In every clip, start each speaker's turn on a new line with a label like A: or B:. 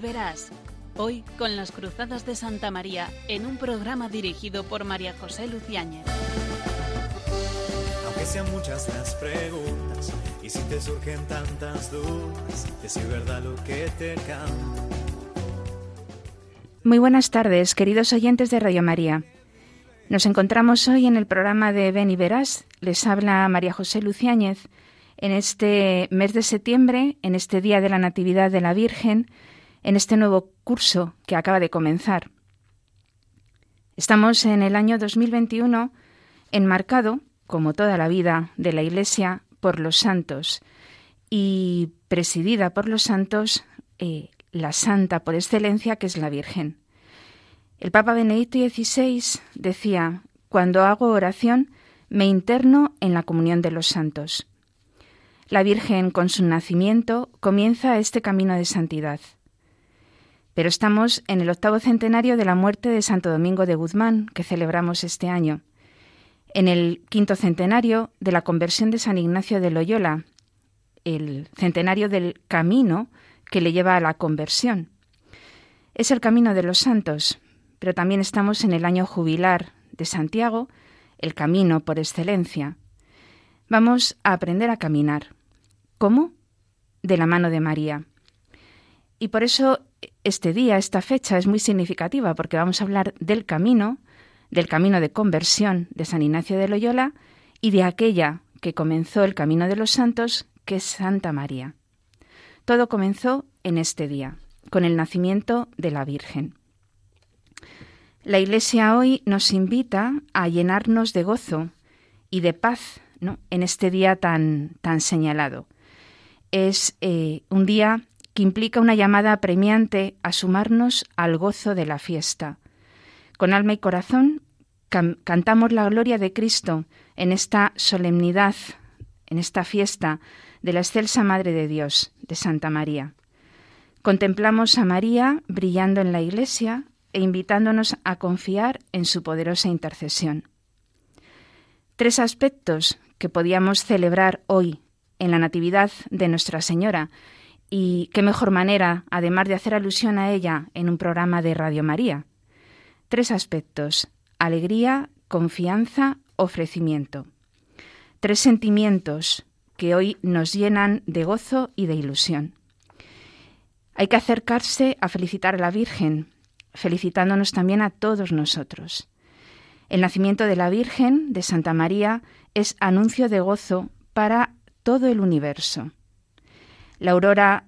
A: y verás. Hoy con las Cruzadas de Santa María en un programa dirigido por María José Luciáñez.
B: Aunque sean muchas las preguntas y si te surgen tantas dudas, es verdad lo que te canto.
C: Muy buenas tardes, queridos oyentes de Radio María. Nos encontramos hoy en el programa de Ven y Verás. Les habla María José Luciáñez en este mes de septiembre, en este Día de la Natividad de la Virgen, en este nuevo curso que acaba de comenzar. Estamos en el año 2021 enmarcado, como toda la vida de la Iglesia, por los santos y presidida por los santos eh, la santa por excelencia que es la Virgen. El Papa Benedicto XVI decía, cuando hago oración, me interno en la comunión de los santos. La Virgen, con su nacimiento, comienza este camino de santidad. Pero estamos en el octavo centenario de la muerte de Santo Domingo de Guzmán, que celebramos este año, en el quinto centenario de la conversión de San Ignacio de Loyola, el centenario del camino que le lleva a la conversión. Es el camino de los santos, pero también estamos en el año jubilar de Santiago, el camino por excelencia. Vamos a aprender a caminar. ¿Cómo? De la mano de María. Y por eso este día, esta fecha es muy significativa, porque vamos a hablar del camino, del camino de conversión de San Ignacio de Loyola y de aquella que comenzó el camino de los santos, que es Santa María. Todo comenzó en este día, con el nacimiento de la Virgen. La Iglesia hoy nos invita a llenarnos de gozo y de paz en este día tan, tan señalado. Es eh, un día que implica una llamada apremiante a sumarnos al gozo de la fiesta. Con alma y corazón cantamos la gloria de Cristo en esta solemnidad, en esta fiesta de la excelsa Madre de Dios, de Santa María. Contemplamos a María brillando en la Iglesia, e invitándonos a confiar en su poderosa intercesión. Tres aspectos que podíamos celebrar hoy en la Natividad de Nuestra Señora y qué mejor manera, además de hacer alusión a ella en un programa de Radio María. Tres aspectos, alegría, confianza, ofrecimiento. Tres sentimientos que hoy nos llenan de gozo y de ilusión. Hay que acercarse a felicitar a la Virgen, felicitándonos también a todos nosotros. El nacimiento de la Virgen, de Santa María, es anuncio de gozo para todo el universo. La aurora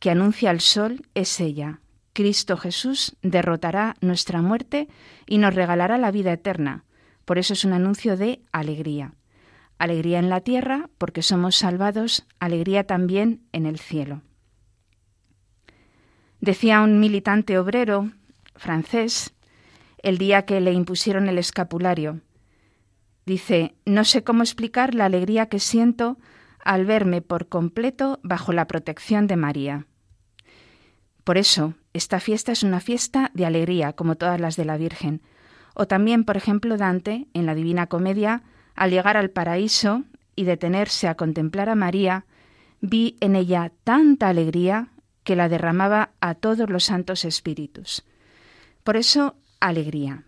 C: que anuncia el sol es ella. Cristo Jesús derrotará nuestra muerte y nos regalará la vida eterna. Por eso es un anuncio de alegría. Alegría en la tierra porque somos salvados, alegría también en el cielo. Decía un militante obrero francés el día que le impusieron el escapulario. Dice, no sé cómo explicar la alegría que siento al verme por completo bajo la protección de María. Por eso, esta fiesta es una fiesta de alegría, como todas las de la Virgen. O también, por ejemplo, Dante, en la Divina Comedia, al llegar al paraíso y detenerse a contemplar a María, vi en ella tanta alegría que la derramaba a todos los santos espíritus. Por eso, alegría.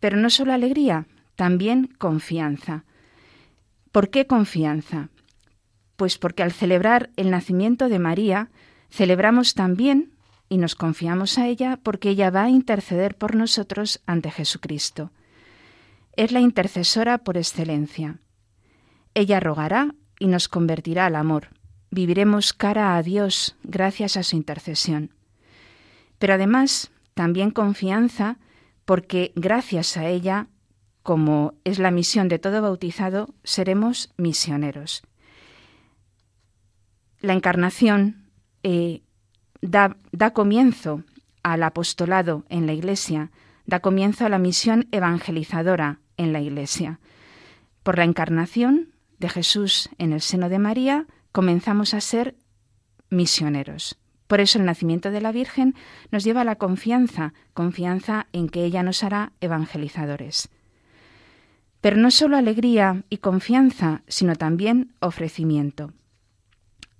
C: Pero no solo alegría, también confianza. ¿Por qué confianza? Pues porque al celebrar el nacimiento de María, celebramos también y nos confiamos a ella porque ella va a interceder por nosotros ante Jesucristo. Es la intercesora por excelencia. Ella rogará y nos convertirá al amor viviremos cara a Dios gracias a su intercesión. Pero además, también confianza porque gracias a ella, como es la misión de todo bautizado, seremos misioneros. La encarnación eh, da, da comienzo al apostolado en la Iglesia, da comienzo a la misión evangelizadora en la Iglesia. Por la encarnación de Jesús en el seno de María, comenzamos a ser misioneros. Por eso el nacimiento de la Virgen nos lleva a la confianza, confianza en que ella nos hará evangelizadores. Pero no solo alegría y confianza, sino también ofrecimiento.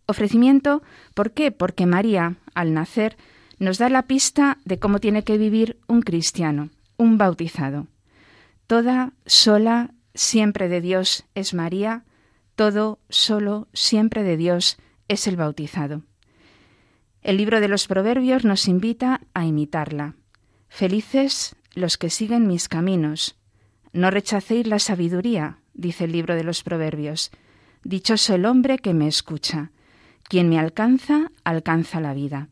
C: Ofrecimiento, ¿por qué? Porque María, al nacer, nos da la pista de cómo tiene que vivir un cristiano, un bautizado. Toda, sola, siempre de Dios es María, todo, solo, siempre de Dios es el bautizado. El libro de los Proverbios nos invita a imitarla. Felices los que siguen mis caminos. No rechacéis la sabiduría, dice el libro de los Proverbios. Dichoso el hombre que me escucha. Quien me alcanza, alcanza la vida.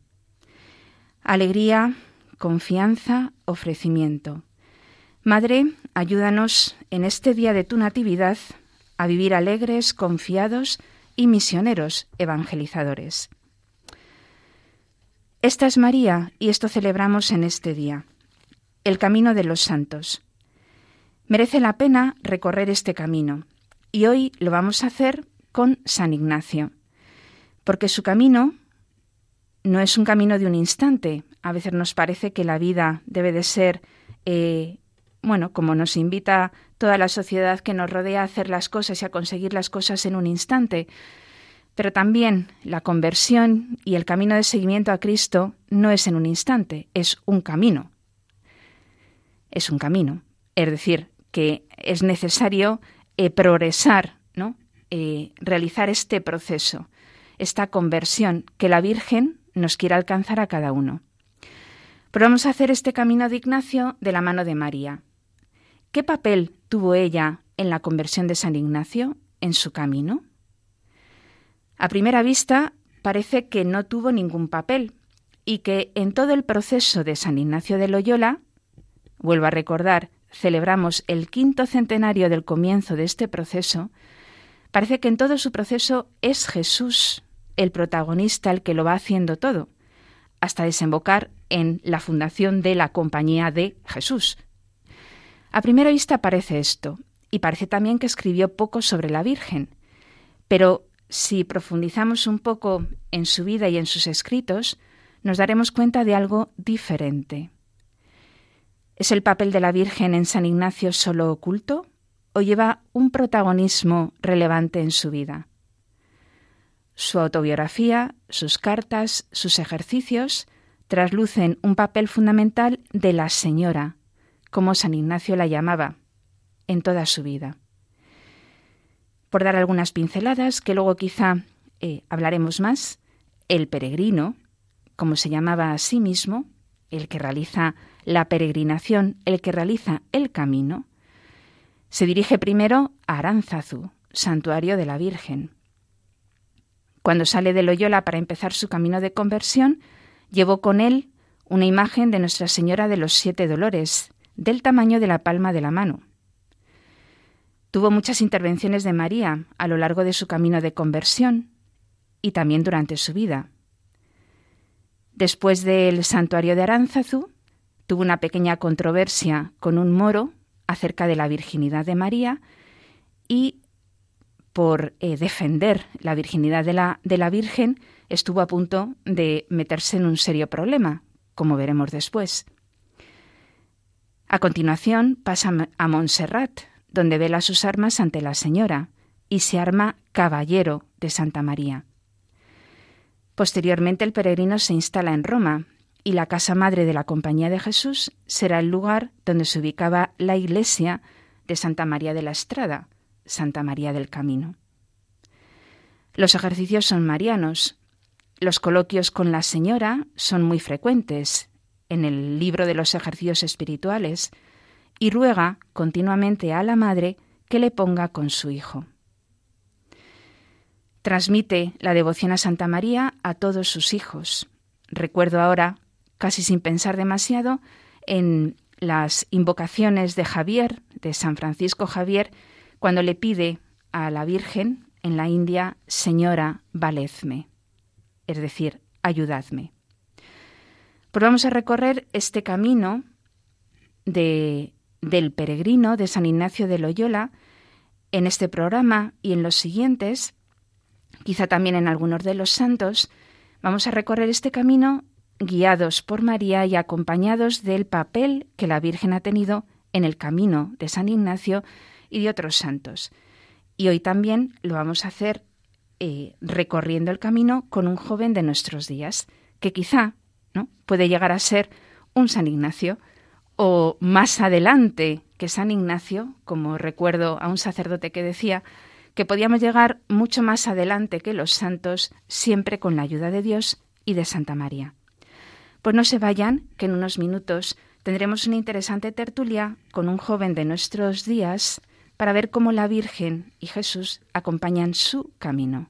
C: Alegría, confianza, ofrecimiento. Madre, ayúdanos en este día de tu Natividad a vivir alegres, confiados y misioneros evangelizadores. Esta es María y esto celebramos en este día, el camino de los santos. Merece la pena recorrer este camino y hoy lo vamos a hacer con San Ignacio, porque su camino no es un camino de un instante. A veces nos parece que la vida debe de ser, eh, bueno, como nos invita toda la sociedad que nos rodea a hacer las cosas y a conseguir las cosas en un instante. Pero también la conversión y el camino de seguimiento a Cristo no es en un instante, es un camino. Es un camino. Es decir, que es necesario eh, progresar, ¿no? Eh, realizar este proceso, esta conversión que la Virgen nos quiere alcanzar a cada uno. Pero vamos a hacer este camino de Ignacio de la mano de María. ¿Qué papel tuvo ella en la conversión de San Ignacio, en su camino? A primera vista parece que no tuvo ningún papel y que en todo el proceso de San Ignacio de Loyola, vuelvo a recordar, celebramos el quinto centenario del comienzo de este proceso, parece que en todo su proceso es Jesús el protagonista el que lo va haciendo todo, hasta desembocar en la fundación de la Compañía de Jesús. A primera vista parece esto, y parece también que escribió poco sobre la Virgen, pero si profundizamos un poco en su vida y en sus escritos, nos daremos cuenta de algo diferente. ¿Es el papel de la Virgen en San Ignacio solo oculto o lleva un protagonismo relevante en su vida? Su autobiografía, sus cartas, sus ejercicios traslucen un papel fundamental de la señora, como San Ignacio la llamaba, en toda su vida. Por dar algunas pinceladas, que luego quizá eh, hablaremos más, el peregrino, como se llamaba a sí mismo, el que realiza la peregrinación, el que realiza el camino, se dirige primero a Aránzazu, santuario de la Virgen. Cuando sale de Loyola para empezar su camino de conversión, llevó con él una imagen de Nuestra Señora de los Siete Dolores, del tamaño de la palma de la mano. Tuvo muchas intervenciones de María a lo largo de su camino de conversión y también durante su vida. Después del santuario de Aránzazu, tuvo una pequeña controversia con un moro acerca de la virginidad de María y por eh, defender la virginidad de la, de la Virgen, estuvo a punto de meterse en un serio problema, como veremos después. A continuación pasa a Montserrat, donde vela sus armas ante la Señora y se arma caballero de Santa María. Posteriormente el peregrino se instala en Roma y la casa madre de la Compañía de Jesús será el lugar donde se ubicaba la iglesia de Santa María de la Estrada, Santa María del Camino. Los ejercicios son marianos. Los coloquios con la Señora son muy frecuentes en el libro de los ejercicios espirituales y ruega continuamente a la Madre que le ponga con su Hijo. Transmite la devoción a Santa María a todos sus hijos. Recuerdo ahora, casi sin pensar demasiado, en las invocaciones de Javier, de San Francisco Javier, cuando le pide a la Virgen en la India, Señora, valedme, es decir, ayudadme. Pues vamos a recorrer este camino de, del peregrino de San Ignacio de Loyola en este programa y en los siguientes, quizá también en algunos de los santos, vamos a recorrer este camino guiados por María y acompañados del papel que la Virgen ha tenido en el camino de San Ignacio y de otros santos. Y hoy también lo vamos a hacer eh, recorriendo el camino con un joven de nuestros días, que quizá ¿no? puede llegar a ser un San Ignacio, o más adelante que San Ignacio, como recuerdo a un sacerdote que decía que podíamos llegar mucho más adelante que los santos, siempre con la ayuda de Dios y de Santa María. Pues no se vayan, que en unos minutos tendremos una interesante tertulia con un joven de nuestros días para ver cómo la Virgen y Jesús acompañan su camino.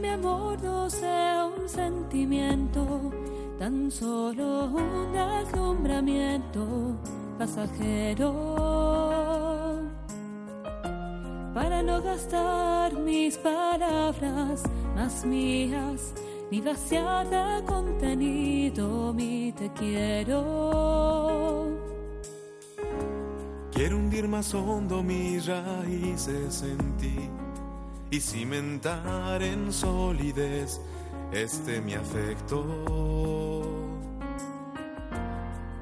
D: mi amor no sea un sentimiento, tan solo un deslumbramiento pasajero. Para no gastar mis palabras más mías, ni vaciar contenido mi te quiero.
B: Quiero hundir más hondo mis raíces en ti y cimentar en solidez este mi afecto.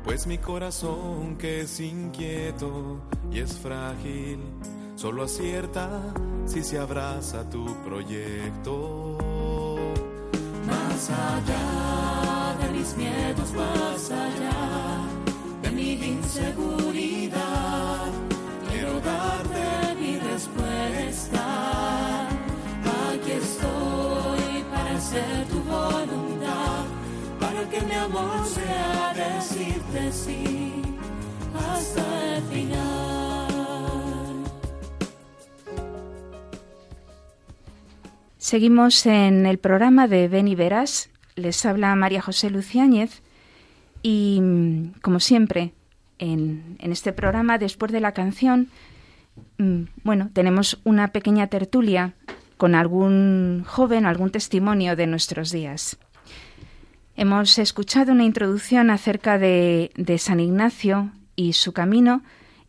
B: Pues mi corazón que es inquieto y es frágil, solo acierta si se abraza tu proyecto.
D: Más allá de mis miedos, más decirte sí hasta el final.
C: Seguimos en el programa de Ven y Verás. Les habla María José Luciáñez y, como siempre, en, en este programa, después de la canción, mm, bueno, tenemos una pequeña tertulia con algún joven, algún testimonio de nuestros días. Hemos escuchado una introducción acerca de, San Ignacio y su camino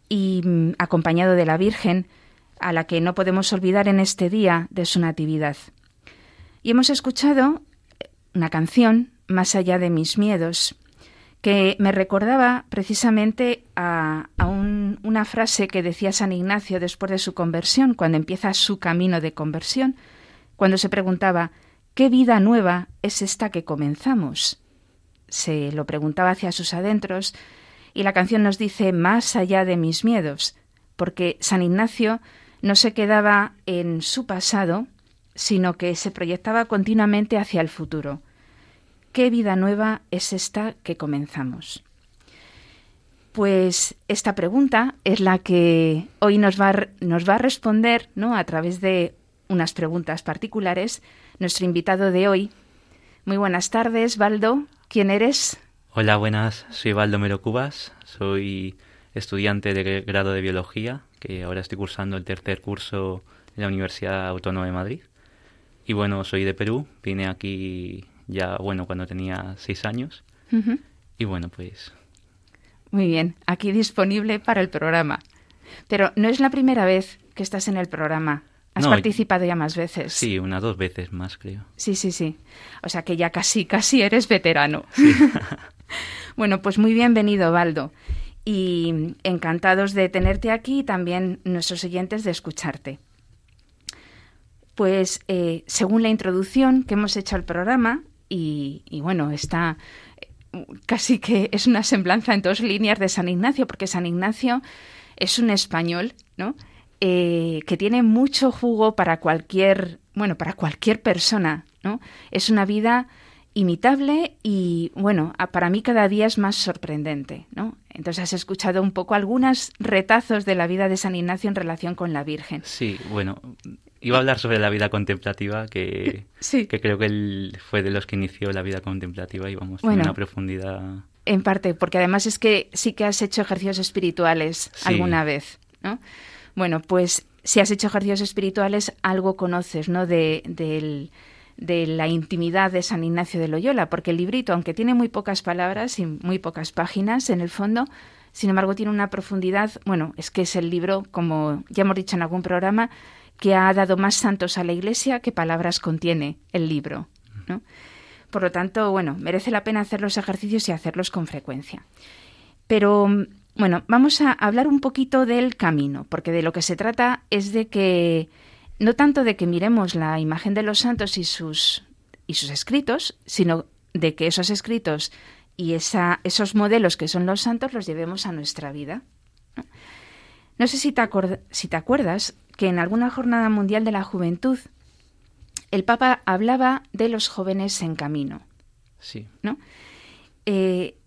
C: y mm, acompañado de la Virgen, a la que no podemos olvidar en este día de su natividad. Y hemos escuchado una canción, Más allá de mis miedos, que me recordaba precisamente a, una frase que decía San Ignacio después de su conversión, cuando empieza su camino de conversión, cuando se preguntaba, ¿qué vida nueva es esta que comenzamos? Se lo preguntaba hacia sus adentros y la canción nos dice, más allá de mis miedos, porque San Ignacio no se quedaba en su pasado, sino que se proyectaba continuamente hacia el futuro. ¿Qué vida nueva es esta que comenzamos? Pues esta pregunta es la que hoy nos va, a, nos va a responder ¿no? a través de unas preguntas particulares nuestro invitado de hoy. Muy buenas tardes, Baldo. ¿Quién eres?
E: Hola, buenas. Soy Baldo Merocubas. Soy estudiante de grado de biología, que ahora estoy cursando el tercer curso en la Universidad Autónoma de Madrid. Y bueno, soy de Perú. Vine aquí ya, bueno, cuando tenía seis años. Y bueno, pues...
C: Muy bien, aquí disponible para el programa. Pero no es la primera vez que estás en el programa. Has participado ya más veces.
E: Sí, una dos veces más, creo.
C: Sí, sí, sí. O sea que ya casi, casi eres veterano. bueno, pues muy bienvenido, Baldo. Y encantados de tenerte aquí y también nuestros oyentes de escucharte. Pues eh, según la introducción que hemos hecho al programa, y, bueno, está casi que es una semblanza en dos líneas de San Ignacio, porque San Ignacio es un español, ¿no? Eh, que tiene mucho jugo para cualquier, bueno, para cualquier persona, ¿no? Es una vida imitable y, bueno, para mí cada día es más sorprendente, ¿no? Entonces has escuchado un poco algunos retazos de la vida de San Ignacio en relación con la Virgen.
E: Sí, bueno, Iba a hablar sobre la vida contemplativa, que, que creo que él fue de los que inició la vida contemplativa y vamos, a una profundidad.
C: En parte, porque además es que sí que has hecho ejercicios espirituales alguna vez, ¿no? Bueno, pues si has hecho ejercicios espirituales, algo conoces, ¿no? De, de la intimidad de San Ignacio de Loyola, porque el librito, aunque tiene muy pocas palabras y muy pocas páginas, en el fondo sin embargo tiene una profundidad, bueno, es que es el libro, como ya hemos dicho en algún programa, que ha dado más santos a la Iglesia que palabras contiene el libro. ¿no? Por lo tanto, bueno, merece la pena hacer los ejercicios y hacerlos con frecuencia. Pero, bueno, vamos a hablar un poquito del camino, porque de lo que se trata es de que, no tanto de que miremos la imagen de los santos y sus, y sus escritos, sino de que esos escritos y esa, esos modelos que son los santos los llevemos a nuestra vida. No, sé si te, si te acuerdas que en alguna jornada mundial de la juventud el Papa hablaba de los jóvenes en camino.
E: Sí.
C: ¿No? Eh,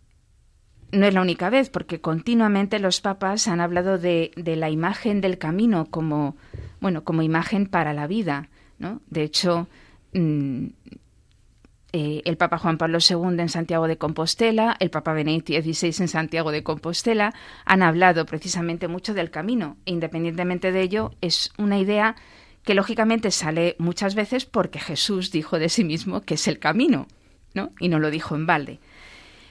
C: no es la única vez, porque continuamente los papas han hablado de, de, la imagen del camino como, bueno, como imagen para la vida. ¿no? De hecho, mmm, eh, el Papa Juan Pablo II en Santiago de Compostela, el Papa Benedicto XVI en Santiago de Compostela, han hablado precisamente mucho del camino. E independientemente de ello, es una idea que lógicamente sale muchas veces porque Jesús dijo de sí mismo que es el camino, ¿no? Y no lo dijo en balde.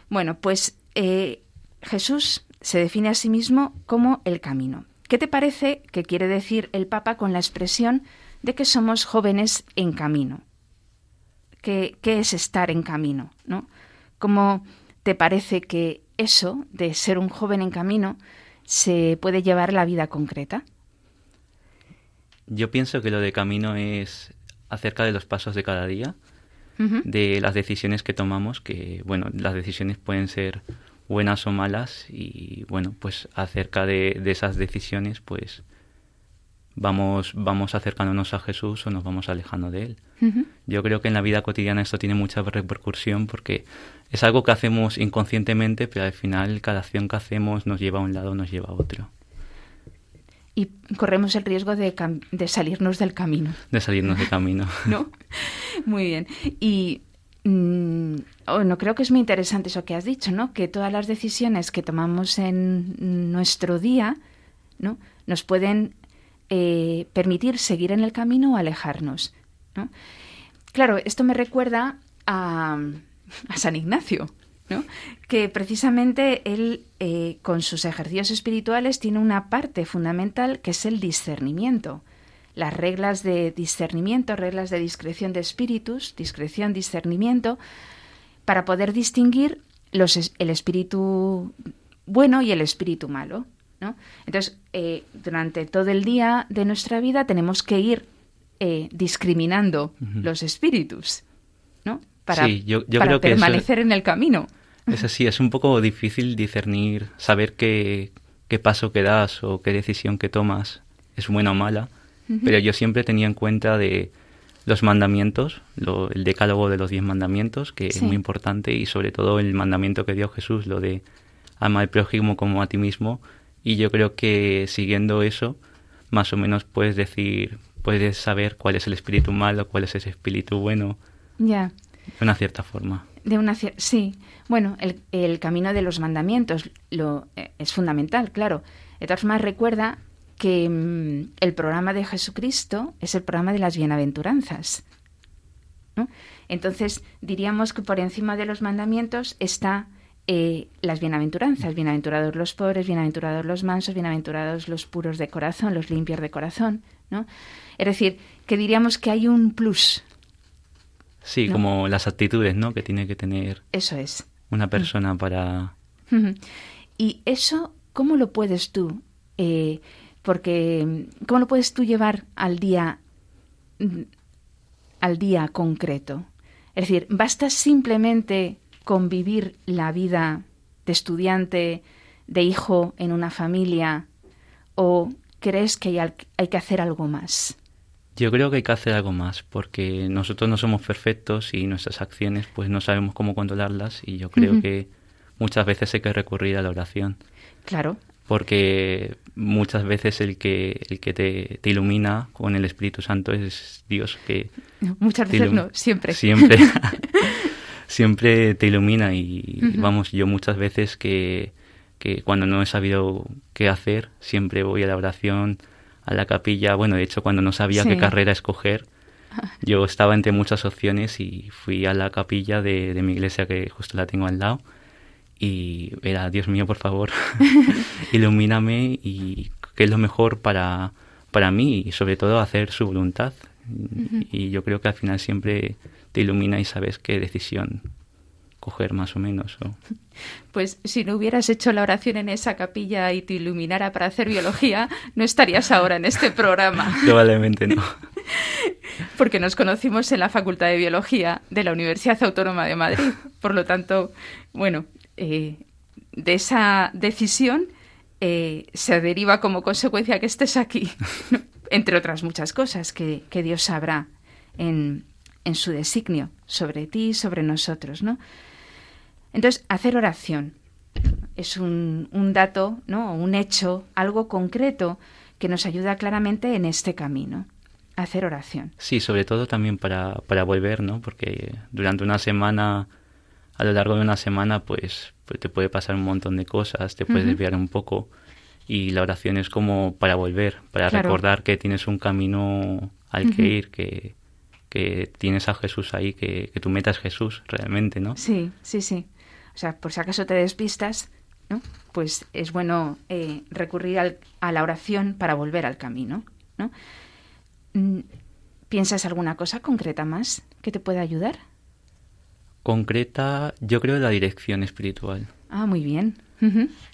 C: Bueno, pues eh, Jesús se define a sí mismo como el camino. ¿Qué te parece que quiere decir el Papa con la expresión de que somos jóvenes en camino? qué, es estar en camino, ¿no? ¿Cómo te parece que eso de ser un joven en camino se puede llevar a la vida concreta?
E: Yo pienso que lo de camino es acerca de los pasos de cada día, de las decisiones que tomamos, que bueno, las decisiones pueden ser buenas o malas y bueno, pues acerca de, de esas decisiones, pues vamos, vamos acercándonos a Jesús o nos vamos alejando de Él. Yo creo que en la vida cotidiana esto tiene mucha repercusión porque es algo que hacemos inconscientemente, pero al final cada acción que hacemos nos lleva a un lado, nos lleva a otro.
C: Y corremos el riesgo de, de salirnos del camino.
E: De salirnos del camino.
C: ¿No? Muy bien. Y mm, bueno, creo que es muy interesante eso que has dicho, ¿no? Que todas las decisiones que tomamos en nuestro día, ¿no? Nos pueden eh, permitir seguir en el camino o alejarnos. Claro, esto me recuerda a, San Ignacio, que precisamente él, eh, con sus ejercicios espirituales, tiene una parte fundamental que es el discernimiento. Las reglas de discernimiento, reglas de discreción de espíritus, discreción, discernimiento, para poder distinguir los, el espíritu bueno y el espíritu malo. Entonces, eh, durante todo el día de nuestra vida tenemos que ir eh, discriminando los espíritus, ¿no? Para, permanecer en el camino.
E: Es así, es un poco difícil discernir, saber qué, qué paso que das o qué decisión que tomas es buena o mala, pero yo siempre tenía en cuenta de los mandamientos, el decálogo de los diez mandamientos, que es muy importante, y sobre todo el mandamiento que dio Jesús, lo de ama al prójimo como a ti mismo, y yo creo que siguiendo eso, más o menos puedes decir, puedes saber cuál es el espíritu malo, cuál es ese espíritu bueno.
C: Ya.
E: De una cierta forma.
C: De una sí. Bueno, el, el camino de los mandamientos lo, eh, es fundamental, claro. De todas formas, recuerda que mm, el programa de Jesucristo es el programa de las bienaventuranzas. ¿no? Entonces, diríamos que por encima de los mandamientos está eh, las bienaventuranzas, bienaventurados los pobres, bienaventurados los mansos, bienaventurados los puros de corazón, los limpios de corazón, ¿no? Es decir, que diríamos que hay un plus.
E: Sí, como las actitudes, ¿no? Que tiene que tener.
C: Eso es.
E: Una persona para.
C: Y eso, ¿cómo lo puedes tú? Eh, porque, ¿cómo lo puedes tú llevar al día, al día concreto? Es decir, basta simplemente convivir la vida de estudiante, de hijo en una familia, o crees que hay, hay, que hacer algo más?
E: Yo creo que hay que hacer algo más, porque nosotros no somos perfectos y nuestras acciones pues no sabemos cómo controlarlas y yo creo que muchas veces hay que recurrir a la oración.
C: Claro.
E: Porque muchas veces el que, el que te, te ilumina con el Espíritu Santo es Dios que...
C: muchas veces no, siempre.
E: Siempre. siempre te ilumina y vamos, yo muchas veces que, que cuando no he sabido qué hacer, siempre voy a la oración, a la capilla, bueno, de hecho cuando no sabía qué carrera escoger, yo estaba entre muchas opciones y fui a la capilla de, de mi iglesia que justo la tengo al lado y era, Dios mío, por favor, ilumíname y qué es lo mejor para, para mí y sobre todo hacer su voluntad. Y yo creo que al final siempre te ilumina y sabes qué decisión coger más o menos.
C: Pues si no hubieras hecho la oración en esa capilla y te iluminara para hacer biología, no estarías ahora en este programa.
E: Probablemente no.
C: Porque nos conocimos en la Facultad de Biología de la Universidad Autónoma de Madrid. Por lo tanto, bueno, eh, de esa decisión eh, se deriva como consecuencia que estés aquí, entre otras muchas cosas que, Dios sabrá en, en, su designio sobre ti y sobre nosotros, ¿no? Entonces, hacer oración es un, un dato, ¿no? un hecho, algo concreto que nos ayuda claramente en este camino. Hacer oración.
E: Sí, sobre todo también para, para volver, ¿no? Porque durante una semana, a lo largo de una semana, pues, pues te puede pasar un montón de cosas, te puedes desviar un poco y la oración es como para volver, para recordar que tienes un camino al que ir, que, que tienes a Jesús ahí, que, que tu meta es Jesús realmente, ¿no?
C: Sí, sí, sí. O sea, por si acaso te despistas, ¿no? Pues es bueno eh, recurrir al, a la oración para volver al camino, ¿no? Mm, ¿Piensas alguna cosa concreta más que te pueda ayudar?
E: Concreta, yo creo la dirección espiritual.
C: Ah, muy bien.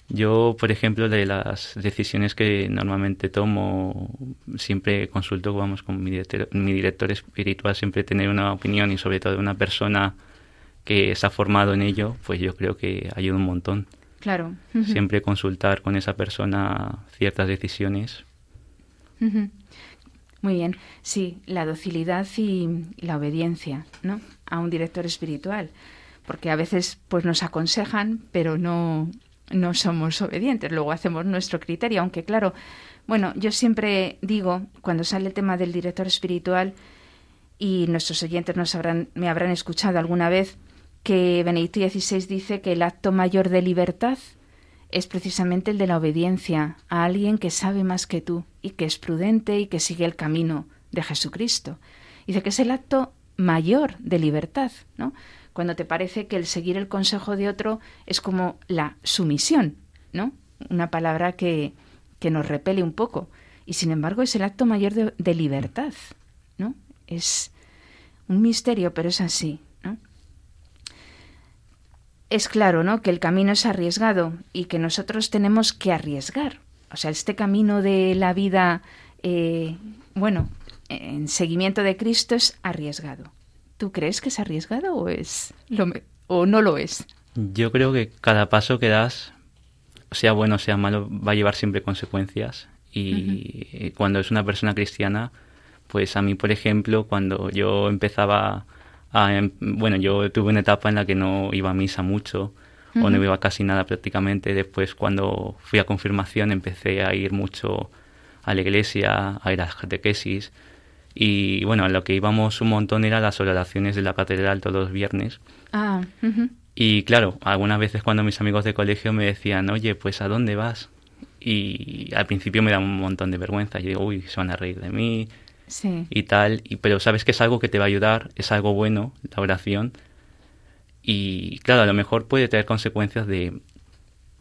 E: Yo, por ejemplo, de las decisiones que normalmente tomo, siempre consulto vamos, con mi director, mi director espiritual, siempre tener una opinión y sobre todo una persona que se ha formado en ello, pues yo creo que ayuda un montón.
C: Claro.
E: Siempre consultar con esa persona ciertas decisiones.
C: Muy bien. Sí, la docilidad y la obediencia, ¿no? A un director espiritual. Porque a veces pues nos aconsejan, pero no, no somos obedientes. Luego hacemos nuestro criterio, aunque claro, bueno, yo siempre digo, cuando sale el tema del director espiritual, y nuestros oyentes nos habrán, me habrán escuchado alguna vez, que Benedicto XVI dice que el acto mayor de libertad es precisamente el de la obediencia a alguien que sabe más que tú y que es prudente y que sigue el camino de Jesucristo. Dice que es el acto mayor de libertad, ¿no? Cuando te parece que el seguir el consejo de otro es como la sumisión, ¿no? Una palabra que, que nos repele un poco. Y sin embargo es el acto mayor de, de libertad, ¿no? Es un misterio, pero es así es claro, ¿no? Que el camino es arriesgado y que nosotros tenemos que arriesgar. O sea, este camino de la vida, eh, bueno, en seguimiento de Cristo es arriesgado. ¿Tú crees que es arriesgado o es lo o no lo es?
E: Yo creo que cada paso que das, sea bueno o sea malo, va a llevar siempre consecuencias. Y cuando es una persona cristiana, pues a mí, por ejemplo, cuando yo empezaba Em, bueno, yo tuve una etapa en la que no iba a misa mucho o no iba casi nada prácticamente. Después, cuando fui a confirmación, empecé a ir mucho a la iglesia, a ir a las catequesis. Y bueno, a lo que íbamos un montón era las oraciones de la catedral todos los viernes.
C: Ah,
E: y claro, algunas veces cuando mis amigos de colegio me decían, oye, pues ¿a dónde vas? Y al principio me da un montón de vergüenza. Y digo, uy, se van a reír de mí, y tal, y, pero sabes que es algo que te va a ayudar, es algo bueno, la oración, y claro, a lo mejor puede tener consecuencias de,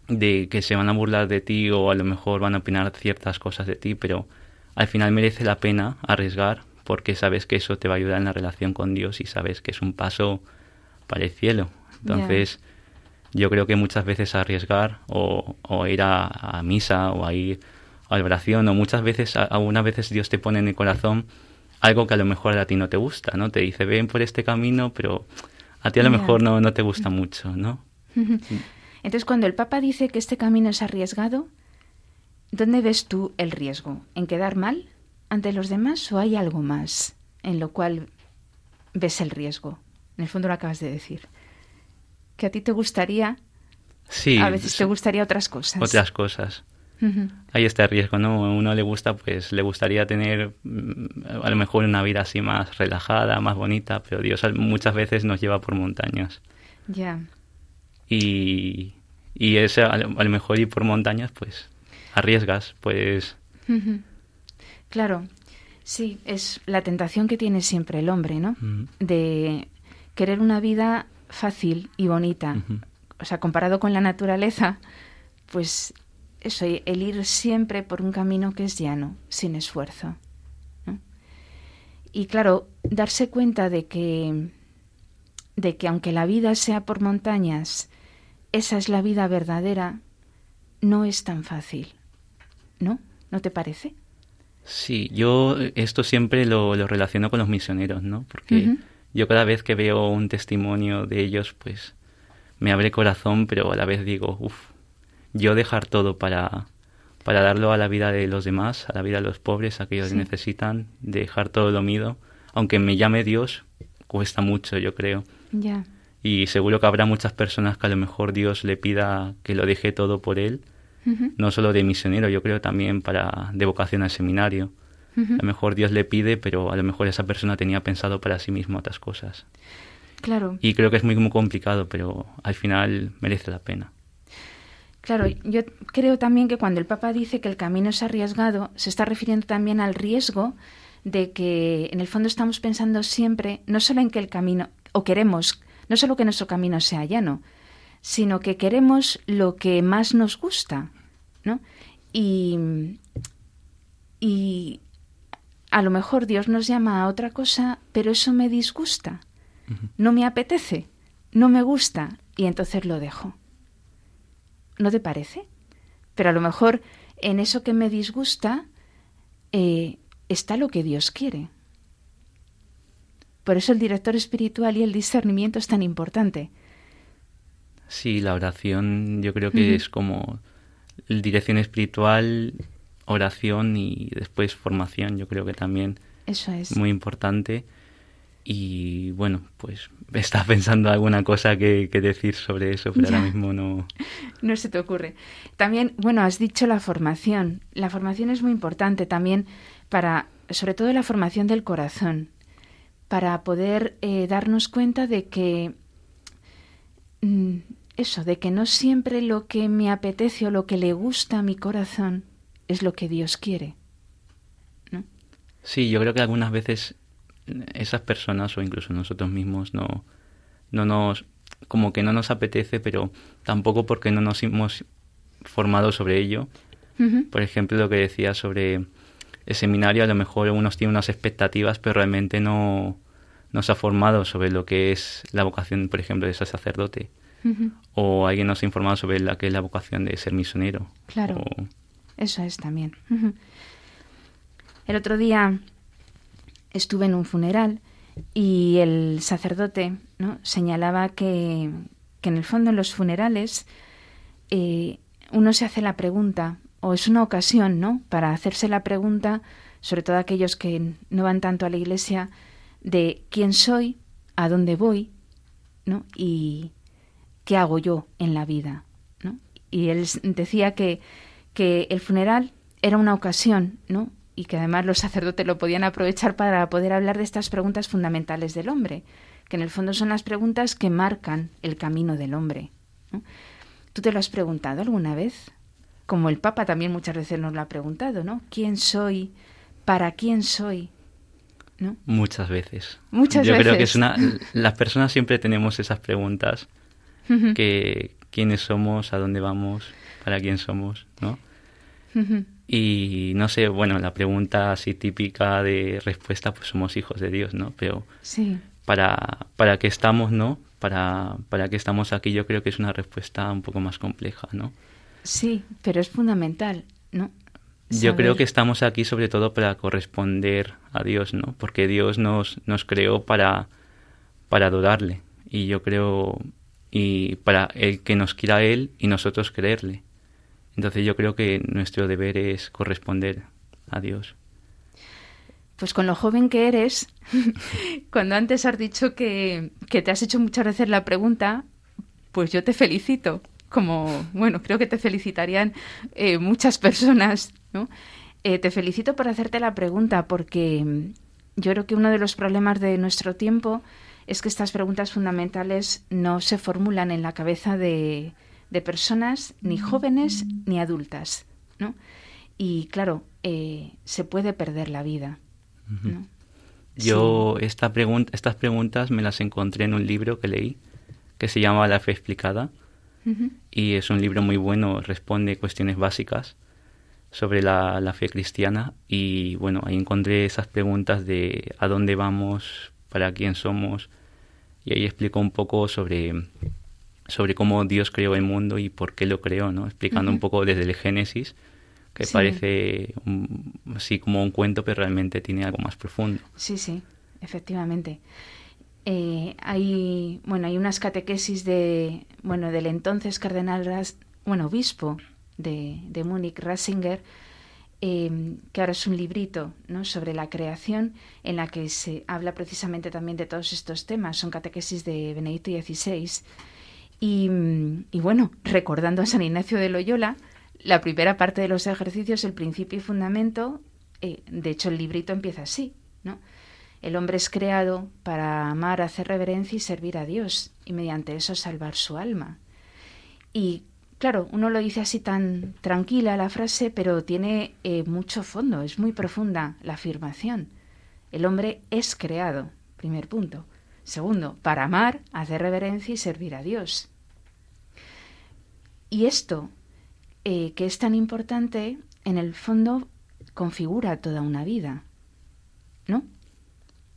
E: de que se van a burlar de ti o a lo mejor van a opinar ciertas cosas de ti, pero al final merece la pena arriesgar porque sabes que eso te va a ayudar en la relación con Dios y sabes que es un paso para el cielo. Entonces, yo creo que muchas veces arriesgar o, o ir a, a, misa o a ir a oración o muchas veces, algunas veces Dios te pone en el corazón algo que a lo mejor a ti no te gusta, ¿no? Te dice, ven por este camino, pero a ti a lo mejor no, no te gusta mucho, ¿no?
C: Entonces, cuando el Papa dice que este camino es arriesgado, ¿dónde ves tú el riesgo? ¿En quedar mal ante los demás o hay algo más en lo cual ves el riesgo? En el fondo lo acabas de decir. Que a ti te gustaría...
E: Sí.
C: A veces te gustaría otras cosas.
E: Otras cosas. Ahí está el riesgo, ¿no? A uno le gusta, pues le gustaría tener mm, a lo mejor una vida así más relajada, más bonita, pero Dios muchas veces nos lleva por montañas.
C: Ya.
E: Y, y ese, a lo, mejor ir por montañas, pues arriesgas, pues...
C: Claro, sí, es la tentación que tiene siempre el hombre, ¿no? De querer una vida fácil y bonita, o sea, comparado con la naturaleza, pues eso, el ir siempre por un camino que es llano, sin esfuerzo. Y claro, darse cuenta de que, de que aunque la vida sea por montañas, esa es la vida verdadera, no es tan fácil. ¿No? ¿No te parece?
E: Sí, yo esto siempre lo, relaciono con los misioneros, ¿no? Porque yo cada vez que veo un testimonio de ellos, pues me abre corazón, pero a la vez digo, uff, yo dejar todo para, para darlo a la vida de los demás, a la vida de los pobres, a aquellos que necesitan, dejar todo lo mío, aunque me llame Dios, cuesta mucho, yo creo.
C: Ya.
E: Y seguro que habrá muchas personas que a lo mejor Dios le pida que lo deje todo por él, no solo de misionero, yo creo también para de vocación al seminario. A lo mejor Dios le pide, pero a lo mejor esa persona tenía pensado para sí mismo otras cosas.
C: Claro.
E: Y creo que es muy, muy complicado, pero al final merece la pena.
C: Claro, yo creo también que cuando el Papa dice que el camino es arriesgado, se está refiriendo también al riesgo de que en el fondo estamos pensando siempre no solo en que el camino, o queremos, no solo que nuestro camino sea llano, sino que queremos lo que más nos gusta, ¿no? Y, y a lo mejor Dios nos llama a otra cosa, pero eso me disgusta, no me apetece, no me gusta, y entonces lo dejo. ¿No te parece? Pero a lo mejor en eso que me disgusta eh, está lo que Dios quiere. Por eso el director espiritual y el discernimiento es tan importante.
E: Sí, la oración yo creo que es como dirección espiritual, oración y después formación, yo creo que también
C: Eso es
E: muy importante. Y bueno, pues estaba pensando alguna cosa que, decir sobre eso, pero ahora mismo no.
C: No se te ocurre. También, bueno, has dicho la formación. La formación es muy importante también para, sobre todo la formación del corazón, para poder eh, darnos cuenta de que mm, eso, de que no siempre lo que me apetece o lo que le gusta a mi corazón es lo que Dios quiere.
E: Sí, yo creo que algunas veces esas personas o incluso nosotros mismos no, no nos, como que no nos apetece, pero tampoco porque no nos hemos formado sobre ello. Por ejemplo, lo que decía sobre el seminario, a lo mejor unos tienen unas expectativas, pero realmente no, no se ha formado sobre lo que es la vocación, por ejemplo, de ser sacerdote. O alguien nos ha informado sobre la que es la vocación de ser misionero.
C: Claro. Eso es también. El otro día estuve en un funeral y el sacerdote ¿no? señalaba que, en el fondo en los funerales eh, uno se hace la pregunta, o es una ocasión, ¿no? Para hacerse la pregunta, sobre todo aquellos que no van tanto a la iglesia, de quién soy, a dónde voy, ¿no? Y qué hago yo en la vida, ¿no? Y él decía que, que el funeral era una ocasión, ¿no? Y que además los sacerdotes lo podían aprovechar para poder hablar de estas preguntas fundamentales del hombre, que en el fondo son las preguntas que marcan el camino del hombre. ¿Tú te lo has preguntado alguna vez? Como el Papa también muchas veces nos lo ha preguntado, ¿no? ¿Quién soy? ¿Para quién soy? ¿No?
E: Muchas veces.
C: Muchas
E: Yo
C: creo
E: que es una... Las personas siempre tenemos esas preguntas. que quiénes somos, a dónde vamos, para quién somos, ¿no? Y no sé, bueno, la pregunta así típica de respuesta, pues somos hijos de Dios, ¿no? Pero
C: sí.
E: para, para qué estamos, ¿no? Para, para qué estamos aquí, yo creo que es una respuesta un poco más compleja, ¿no?
C: Sí, pero es fundamental, ¿no?
E: Yo creo que estamos aquí sobre todo para corresponder a Dios, ¿no? Porque Dios nos, nos creó para, para adorarle. Y yo creo, y para el que nos quiera Él y nosotros creerle. Entonces yo creo que nuestro deber es corresponder a Dios.
C: Pues con lo joven que eres, cuando antes has dicho que, te has hecho muchas veces la pregunta, pues yo te felicito. Como, bueno, creo que te felicitarían eh, muchas personas, ¿no? Eh, te felicito por hacerte la pregunta, porque yo creo que uno de los problemas de nuestro tiempo es que estas preguntas fundamentales no se formulan en la cabeza de, de personas ni jóvenes ni adultas, ¿no? Y claro, eh, se puede perder la vida.
E: Yo esta pregunta, estas preguntas me las encontré en un libro que leí que se llama La fe explicada y es un libro muy bueno, responde cuestiones básicas sobre la, la, fe cristiana y bueno, ahí encontré esas preguntas de a dónde vamos, para quién somos y ahí explico un poco sobre, sobre cómo Dios creó el mundo y por qué lo creó, ¿no? explicando un poco desde el Génesis que parece así como un cuento, pero realmente tiene algo más profundo.
C: Sí, sí, efectivamente. Eh, hay, bueno, hay unas catequesis de, bueno, del entonces cardenal, bueno, obispo de, de Múnich, Ratzinger, eh, que ahora es un librito ¿no? sobre la creación, en la que se habla precisamente también de todos estos temas. Son catequesis de Benedicto XVI. Y, bueno, recordando a San Ignacio de Loyola, la primera parte de los ejercicios, el principio y fundamento, eh, de hecho el librito empieza así, ¿no? El hombre es creado para amar, hacer reverencia y servir a Dios, y mediante eso salvar su alma. Y claro, uno lo dice así tan tranquila la frase, pero tiene eh, mucho fondo, es muy profunda la afirmación. El hombre es creado, primer punto. Segundo, para amar, hacer reverencia y servir a Dios. Y esto eh, que es tan importante, en el fondo configura toda una vida, ¿no?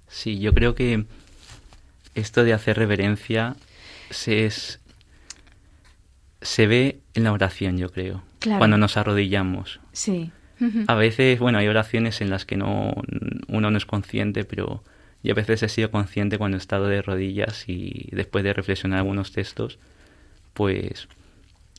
E: Sí, yo creo que esto de hacer reverencia se, es, se ve en la oración, yo creo, cuando nos arrodillamos.
C: Sí.
E: A veces, bueno, hay oraciones en las que no uno no es consciente, pero yo a veces he sido consciente cuando he estado de rodillas y después de reflexionar algunos textos, pues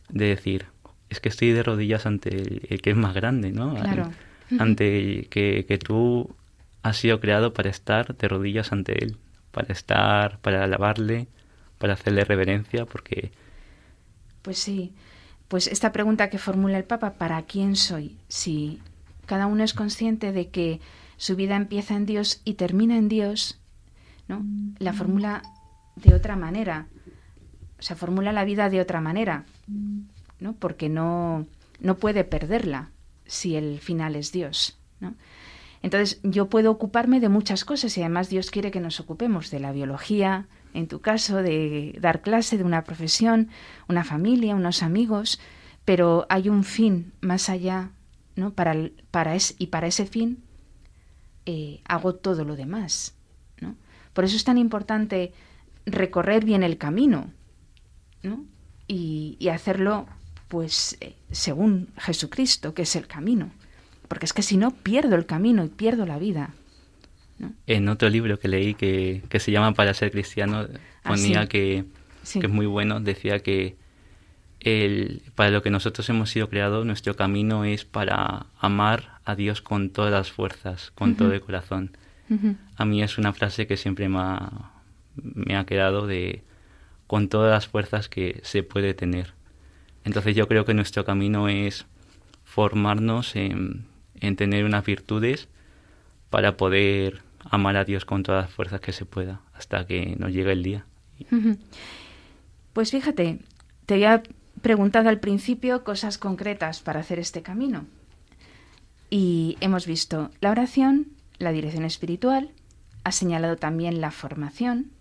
E: de decir, es que estoy de rodillas ante el, que es más grande, ¿no?
C: Claro.
E: Ante que, que tú has sido creado para estar de rodillas ante Él, para estar, para alabarle, para hacerle reverencia, porque...
C: Pues sí, pues esta pregunta que formula el Papa, ¿para quién soy? Si cada uno es consciente de que su vida empieza en Dios y termina en Dios, ¿no? La formula de otra manera, o sea, formula la vida de otra manera. ¿no? porque no, no puede perderla si el final es Dios. ¿no? Entonces yo puedo ocuparme de muchas cosas y además Dios quiere que nos ocupemos de la biología, en tu caso, de dar clase, de una profesión, una familia, unos amigos, pero hay un fin más allá, ¿no? Para, para es, y para ese fin eh, hago todo lo demás. ¿no? Por eso es tan importante recorrer bien el camino ¿no? y, y hacerlo pues eh, según Jesucristo, que es el camino. Porque es que si no, pierdo el camino y pierdo la vida.
E: En otro libro que leí que, que se llama Para ser cristiano, ah, ponía que, que, es muy bueno, decía que el, para lo que nosotros hemos sido creados, nuestro camino es para amar a Dios con todas las fuerzas, con todo el corazón. A mí es una frase que siempre me ha, me ha quedado de con todas las fuerzas que se puede tener. Entonces yo creo que nuestro camino es formarnos en, tener unas virtudes para poder amar a Dios con todas las fuerzas que se pueda hasta que nos llegue el día.
C: Pues fíjate, te había preguntado al principio cosas concretas para hacer este camino. Y hemos visto la oración, la dirección espiritual, ha señalado también la formación,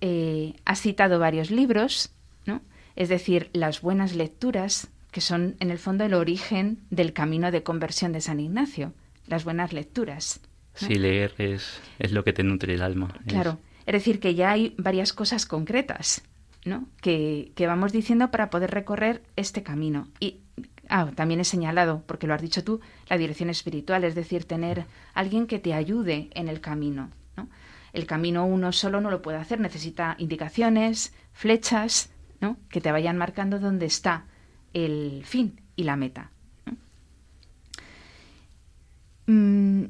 C: eh, ha citado varios libros, ¿no? es decir, las buenas lecturas, que son en el fondo el origen del camino de conversión de San Ignacio, las buenas lecturas.
E: Sí, leer es, es, lo que te nutre el alma.
C: Claro, es... decir, que ya hay varias cosas concretas ¿no? que, vamos diciendo para poder recorrer este camino. Y ah, también he señalado, porque lo has dicho tú, la dirección espiritual, es decir, tener alguien que te ayude en el camino. ¿no? El camino uno solo no lo puede hacer, necesita indicaciones, flechas, que te vayan marcando dónde está el fin y la meta. Mm,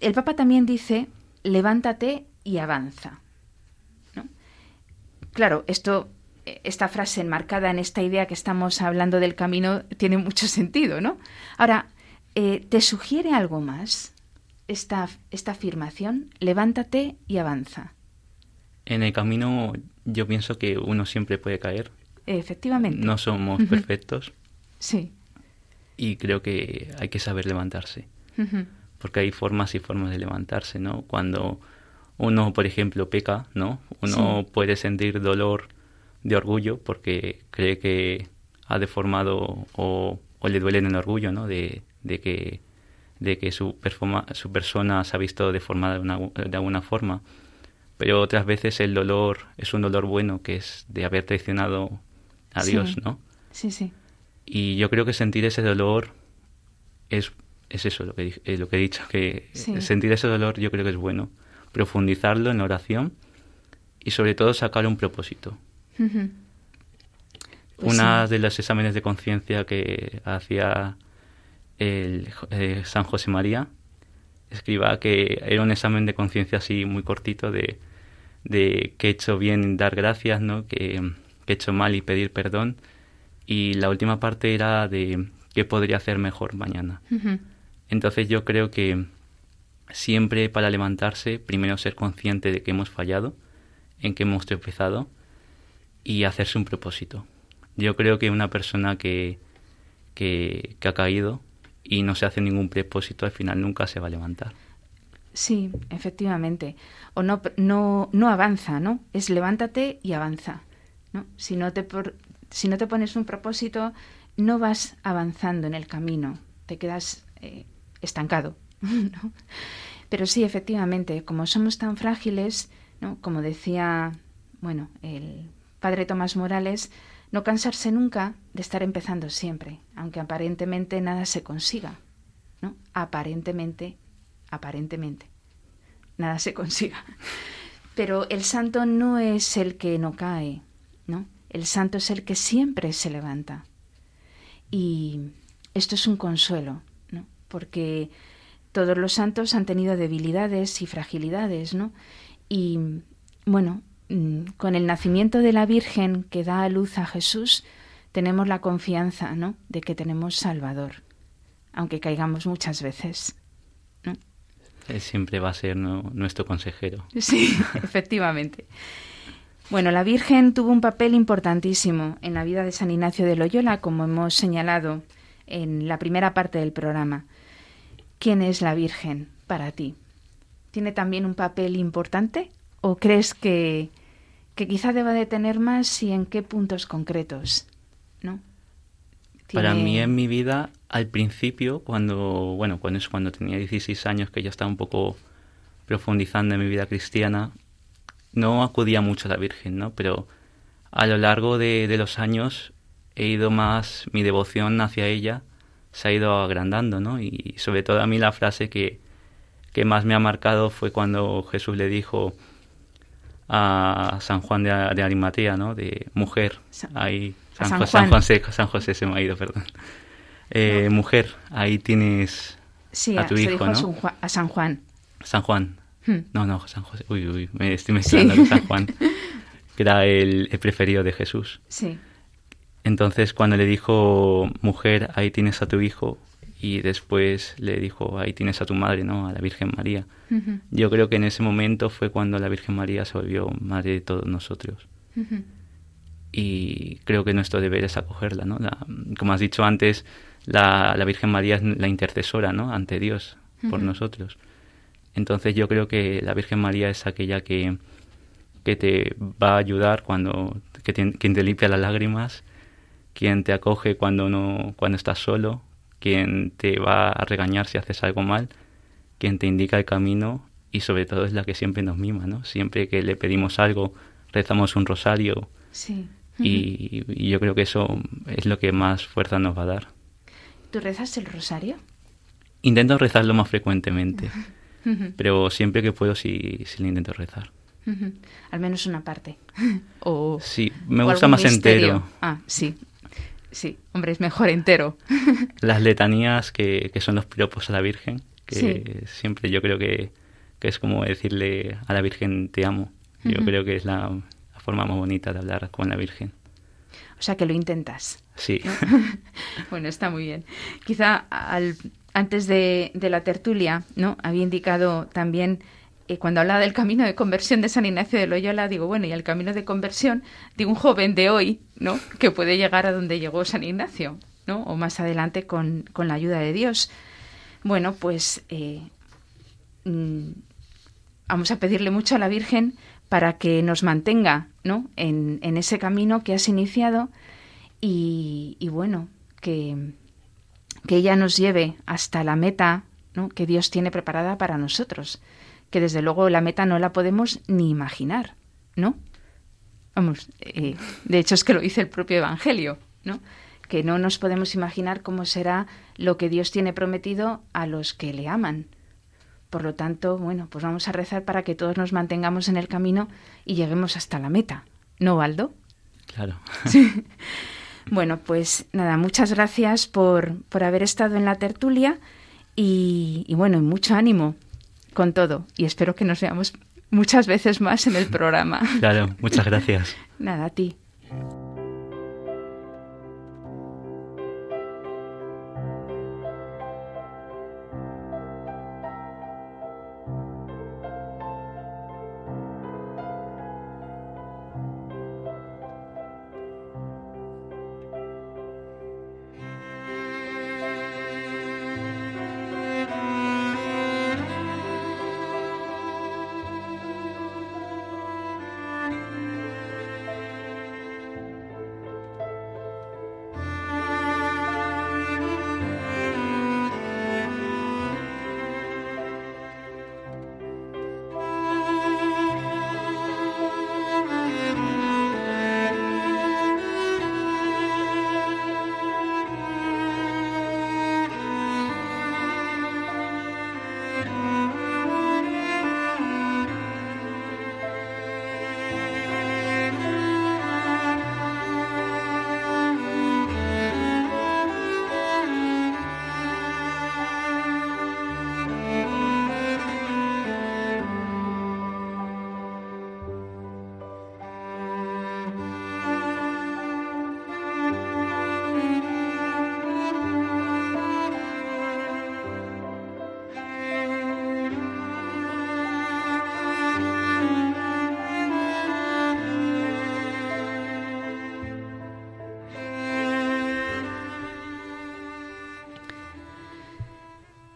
C: el Papa también dice, levántate y avanza. Claro, esto, esta frase enmarcada en esta idea que estamos hablando del camino tiene mucho sentido, ¿no? Ahora, eh, ¿te sugiere algo más esta, esta afirmación? Levántate y avanza.
E: En el camino yo pienso que uno siempre puede caer.
C: Efectivamente.
E: No somos perfectos.
C: Sí.
E: Y creo que hay que saber levantarse. Porque hay formas y formas de levantarse, ¿no? Cuando uno, por ejemplo, peca, ¿no? Uno puede sentir dolor de orgullo porque cree que ha deformado o, le duele en el orgullo, ¿no? De, que, de que su, su persona se ha visto deformada de, alguna forma. Pero otras veces el dolor es un dolor bueno, que es de haber traicionado a Dios, ¿no?
C: Sí, sí.
E: Y yo creo que sentir ese dolor es, es eso, lo que, lo que he dicho, que sentir ese dolor yo creo que es bueno. Profundizarlo en oración y sobre todo sacar un propósito. Pues Una de los exámenes de conciencia que hacía el, eh, San José María escriba que era un examen de conciencia así muy cortito de, de que he hecho bien dar gracias, ¿no? que, he hecho mal y pedir perdón. Y la última parte era de qué podría hacer mejor mañana. Entonces yo creo que siempre para levantarse, primero ser consciente de que hemos fallado, en que hemos tropezado y hacerse un propósito. Yo creo que una persona que, que, ha caído y no se hace ningún propósito al final nunca se va a levantar.
C: Sí, efectivamente. O no, no, no avanza, ¿no? Es levántate y avanza. ¿no? Si, no te si no te pones un propósito, no vas avanzando en el camino, te quedas eh, estancado. Pero sí, efectivamente, como somos tan frágiles, ¿no? como decía bueno, el padre Tomás Morales, no cansarse nunca de estar empezando siempre, aunque aparentemente nada se consiga. ¿no? Aparentemente, aparentemente, nada se consiga. Pero el santo no es el que no cae, ¿no? El santo es el que siempre se levanta. Y esto es un consuelo, ¿no? Porque todos los santos han tenido debilidades y fragilidades, ¿no? Y bueno, Mm, con el nacimiento de la Virgen que da a luz a Jesús, tenemos la confianza, ¿no? De que tenemos Salvador, aunque caigamos muchas veces.
E: Él siempre va a ser nuestro consejero.
C: Sí, efectivamente. Bueno, la Virgen tuvo un papel importantísimo en la vida de San Ignacio de Loyola, como hemos señalado en la primera parte del programa. ¿Quién es la Virgen para ti? ¿Tiene también un papel importante ¿O crees que, que quizá deba de tener más y en qué puntos concretos? ¿no?
E: Para mí en mi vida, al principio, cuando, bueno, cuando, es cuando tenía 16 años, que ya estaba un poco profundizando en mi vida cristiana, no acudía mucho a la Virgen, ¿no? Pero a lo largo de, de los años he ido más, mi devoción hacia ella se ha ido agrandando, ¿no? Y sobre todo a mí la frase que, que más me ha marcado fue cuando Jesús le dijo, a San Juan de, de Arimatea, ¿no? De mujer. Ahí, San, San, Juan. José, San José se me ha ido, perdón. Eh, mujer, ahí tienes a tu hijo, ¿no?
C: A San Juan.
E: San Juan. Hmm. No, no, San José. Uy, uy, me estoy mezclando con San Juan. Que era el, el, preferido de Jesús.
C: Sí.
E: Entonces, cuando le dijo, mujer, ahí tienes a tu hijo, y después le dijo, ahí tienes a tu madre, ¿no? A la Virgen María. Yo creo que en ese momento fue cuando la Virgen María se volvió madre de todos nosotros. Y creo que nuestro deber es acogerla, ¿no? como has dicho antes, la, la, Virgen María es la intercesora, ¿no? Ante Dios, por nosotros. Entonces yo creo que la Virgen María es aquella que, que te va a ayudar cuando, que quien te limpia las lágrimas, quien te acoge cuando no, cuando estás solo, quien te va a regañar si haces algo mal, quien te indica el camino y sobre todo es la que siempre nos mima, ¿no? Siempre que le pedimos algo, rezamos un rosario.
C: Sí.
E: Y, yo creo que eso es lo que más fuerza nos va a dar.
C: ¿Tú rezas el rosario?
E: Intento rezarlo más frecuentemente, pero siempre que puedo sí, sí lo intento rezar.
C: Al menos una parte. o,
E: sí, me gusta más entero.
C: Ah, sí, sí, hombre, es mejor entero.
E: Las letanías que, que son los piropos a la Virgen, que siempre yo creo que, que, es como decirle a la Virgen te amo. Yo creo que es la, forma más bonita de hablar con la Virgen.
C: O sea que lo intentas.
E: Sí.
C: bueno, está muy bien. Quizá al, antes de, de la tertulia, ¿no? Había indicado también y cuando hablaba del camino de conversión de San Ignacio de Loyola, digo, bueno, y el camino de conversión de un joven de hoy, ¿no? Que puede llegar a donde llegó San Ignacio, ¿no? O más adelante con, con la ayuda de Dios. Bueno, pues eh, mm, vamos a pedirle mucho a la Virgen para que nos mantenga ¿no? en, ese camino que has iniciado y, bueno, que, que, ella nos lleve hasta la meta ¿no? que Dios tiene preparada para nosotros, que desde luego la meta no la podemos ni imaginar, ¿no? Vamos, eh, de hecho es que lo dice el propio Evangelio, ¿no? Que no nos podemos imaginar cómo será lo que Dios tiene prometido a los que le aman. Por lo tanto, bueno, pues vamos a rezar para que todos nos mantengamos en el camino y lleguemos hasta la meta. ¿No, Waldo?
E: Claro.
C: Bueno, pues nada, muchas gracias por, por haber estado en la tertulia y, y bueno, mucho ánimo con todo. Y espero que nos veamos muchas veces más en el programa.
E: Claro, muchas gracias.
C: Nada, a ti.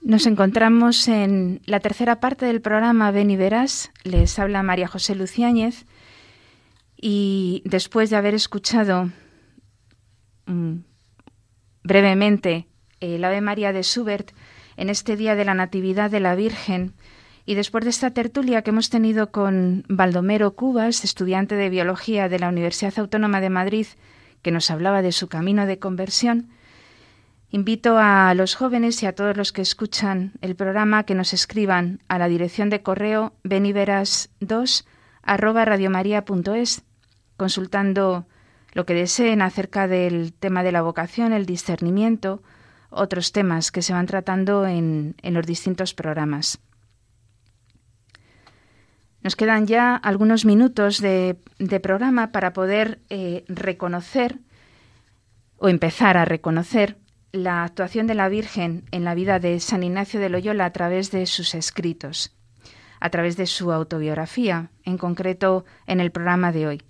C: Nos encontramos en la tercera parte del programa Ven y Verás. Les habla María José Luciáñez. Y después de haber escuchado mm, brevemente el Ave María de Schubert en este día de la Natividad de la Virgen, y después de esta tertulia que hemos tenido con Baldomero Cubas, estudiante de Biología de la Universidad Autónoma de Madrid, que nos hablaba de su camino de conversión, Invito a los jóvenes y a todos los que escuchan el programa que nos escriban a la dirección de correo beniveras2 arroba radiomaria.es consultando lo que deseen acerca del tema de la vocación, el discernimiento, otros temas que se van tratando en, los distintos programas. Nos quedan ya algunos minutos de, programa para poder eh, reconocer o empezar a reconocer la actuación de la Virgen en la vida de San Ignacio de Loyola a través de sus escritos, a través de su autobiografía, en concreto en el programa de hoy.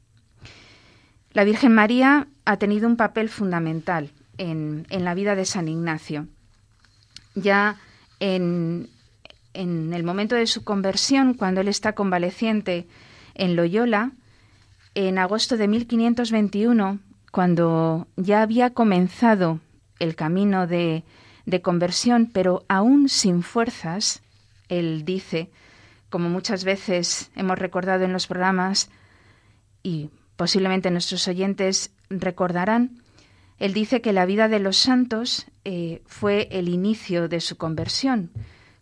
C: La Virgen María ha tenido un papel fundamental en, la vida de San Ignacio. Ya en, en el momento de su conversión, cuando él está convaleciente en Loyola, en agosto de 1521, cuando ya había comenzado el camino de, de conversión, pero aún sin fuerzas, él dice, como muchas veces hemos recordado en los programas y posiblemente nuestros oyentes recordarán, él dice que la vida de los santos eh, fue el inicio de su conversión,